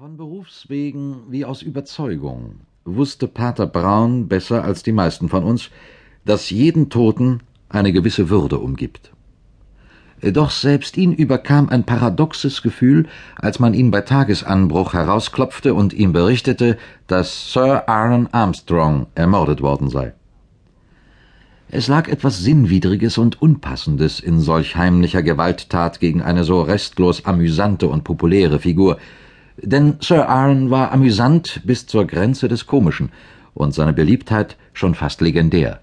Von Berufswegen wie aus Überzeugung wusste Pater Braun besser als die meisten von uns, dass jeden Toten eine gewisse Würde umgibt. Doch selbst ihn überkam ein paradoxes Gefühl, als man ihn bei Tagesanbruch herausklopfte und ihm berichtete, dass Sir Aaron Armstrong ermordet worden sei. Es lag etwas Sinnwidriges und Unpassendes in solch heimlicher Gewalttat gegen eine so restlos amüsante und populäre Figur, denn Sir Aaron war amüsant bis zur Grenze des Komischen und seine Beliebtheit schon fast legendär.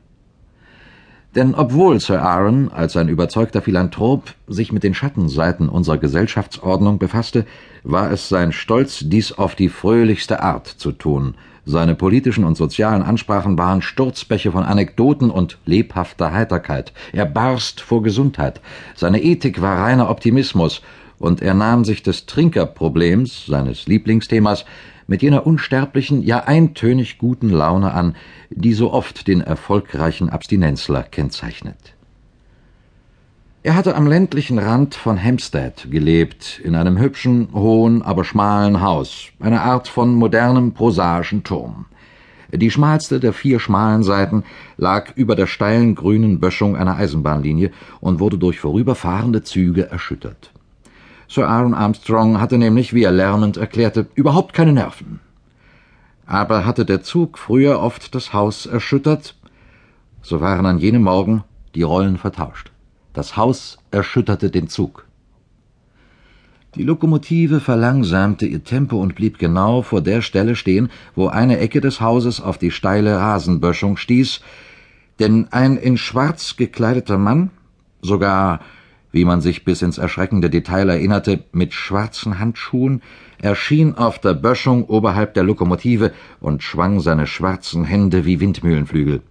Denn obwohl Sir Aaron als ein überzeugter Philanthrop sich mit den Schattenseiten unserer Gesellschaftsordnung befasste, war es sein Stolz, dies auf die fröhlichste Art zu tun. Seine politischen und sozialen Ansprachen waren Sturzbäche von Anekdoten und lebhafter Heiterkeit. Er barst vor Gesundheit. Seine Ethik war reiner Optimismus und er nahm sich des Trinkerproblems, seines Lieblingsthemas, mit jener unsterblichen, ja eintönig guten Laune an, die so oft den erfolgreichen Abstinenzler kennzeichnet. Er hatte am ländlichen Rand von Hampstead gelebt, in einem hübschen, hohen, aber schmalen Haus, eine Art von modernem prosaischen Turm. Die schmalste der vier schmalen Seiten lag über der steilen grünen Böschung einer Eisenbahnlinie und wurde durch vorüberfahrende Züge erschüttert. Sir Aaron Armstrong hatte nämlich, wie er lärmend erklärte, überhaupt keine Nerven. Aber hatte der Zug früher oft das Haus erschüttert, so waren an jenem Morgen die Rollen vertauscht. Das Haus erschütterte den Zug. Die Lokomotive verlangsamte ihr Tempo und blieb genau vor der Stelle stehen, wo eine Ecke des Hauses auf die steile Rasenböschung stieß, denn ein in schwarz gekleideter Mann, sogar wie man sich bis ins erschreckende Detail erinnerte, mit schwarzen Handschuhen, erschien auf der Böschung oberhalb der Lokomotive und schwang seine schwarzen Hände wie Windmühlenflügel.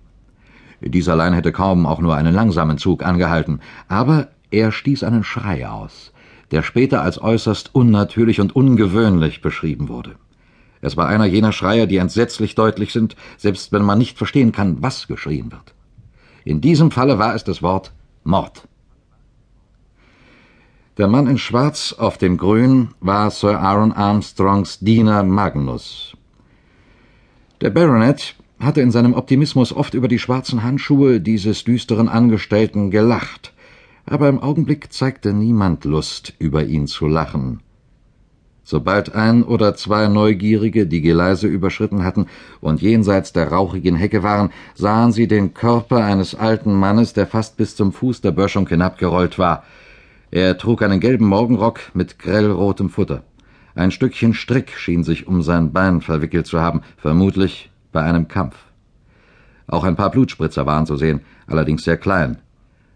Dies allein hätte kaum auch nur einen langsamen Zug angehalten, aber er stieß einen Schrei aus, der später als äußerst unnatürlich und ungewöhnlich beschrieben wurde. Es war einer jener Schreie, die entsetzlich deutlich sind, selbst wenn man nicht verstehen kann, was geschrien wird. In diesem Falle war es das Wort Mord. Der Mann in Schwarz auf dem Grün war Sir Aaron Armstrongs Diener Magnus. Der Baronet hatte in seinem Optimismus oft über die schwarzen Handschuhe dieses düsteren Angestellten gelacht, aber im Augenblick zeigte niemand Lust, über ihn zu lachen. Sobald ein oder zwei Neugierige die Geleise überschritten hatten und jenseits der rauchigen Hecke waren, sahen sie den Körper eines alten Mannes, der fast bis zum Fuß der Böschung hinabgerollt war. Er trug einen gelben Morgenrock mit grellrotem Futter. Ein Stückchen Strick schien sich um sein Bein verwickelt zu haben, vermutlich bei einem Kampf. Auch ein paar Blutspritzer waren zu sehen, allerdings sehr klein.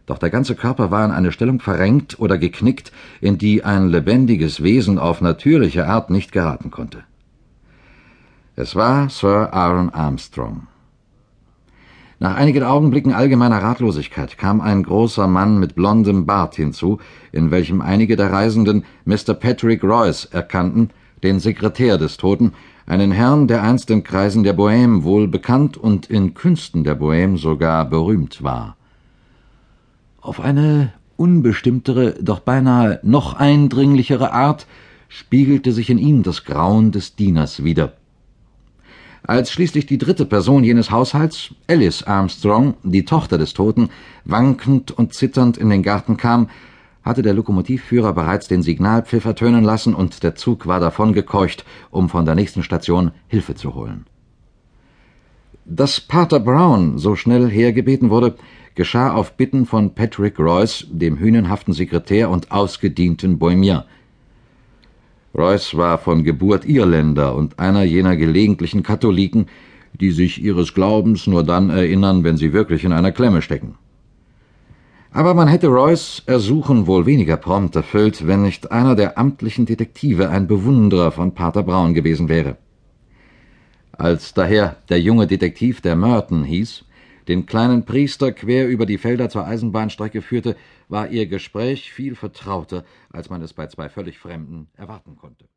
Doch der ganze Körper war in eine Stellung verrenkt oder geknickt, in die ein lebendiges Wesen auf natürliche Art nicht geraten konnte. Es war Sir Aaron Armstrong. Nach einigen Augenblicken allgemeiner Ratlosigkeit kam ein großer Mann mit blondem Bart hinzu, in welchem einige der Reisenden Mr. Patrick Royce erkannten, den Sekretär des Toten, einen Herrn, der einst in Kreisen der Bohème wohl bekannt und in Künsten der Bohème sogar berühmt war. Auf eine unbestimmtere, doch beinahe noch eindringlichere Art spiegelte sich in ihm das Grauen des Dieners wider. Als schließlich die dritte Person jenes Haushalts, Alice Armstrong, die Tochter des Toten, wankend und zitternd in den Garten kam, hatte der Lokomotivführer bereits den Signalpfiff ertönen lassen und der Zug war davongekeucht, um von der nächsten Station Hilfe zu holen. Dass Pater Brown so schnell hergebeten wurde, geschah auf Bitten von Patrick Royce, dem hünenhaften Sekretär und ausgedienten Bohemien, Royce war von Geburt Irländer und einer jener gelegentlichen Katholiken, die sich ihres Glaubens nur dann erinnern, wenn sie wirklich in einer Klemme stecken. Aber man hätte Royce Ersuchen wohl weniger prompt erfüllt, wenn nicht einer der amtlichen Detektive ein Bewunderer von Pater Braun gewesen wäre. Als daher der junge Detektiv, der Merton hieß, den kleinen Priester quer über die Felder zur Eisenbahnstrecke führte, war ihr Gespräch viel vertrauter, als man es bei zwei völlig Fremden erwarten konnte.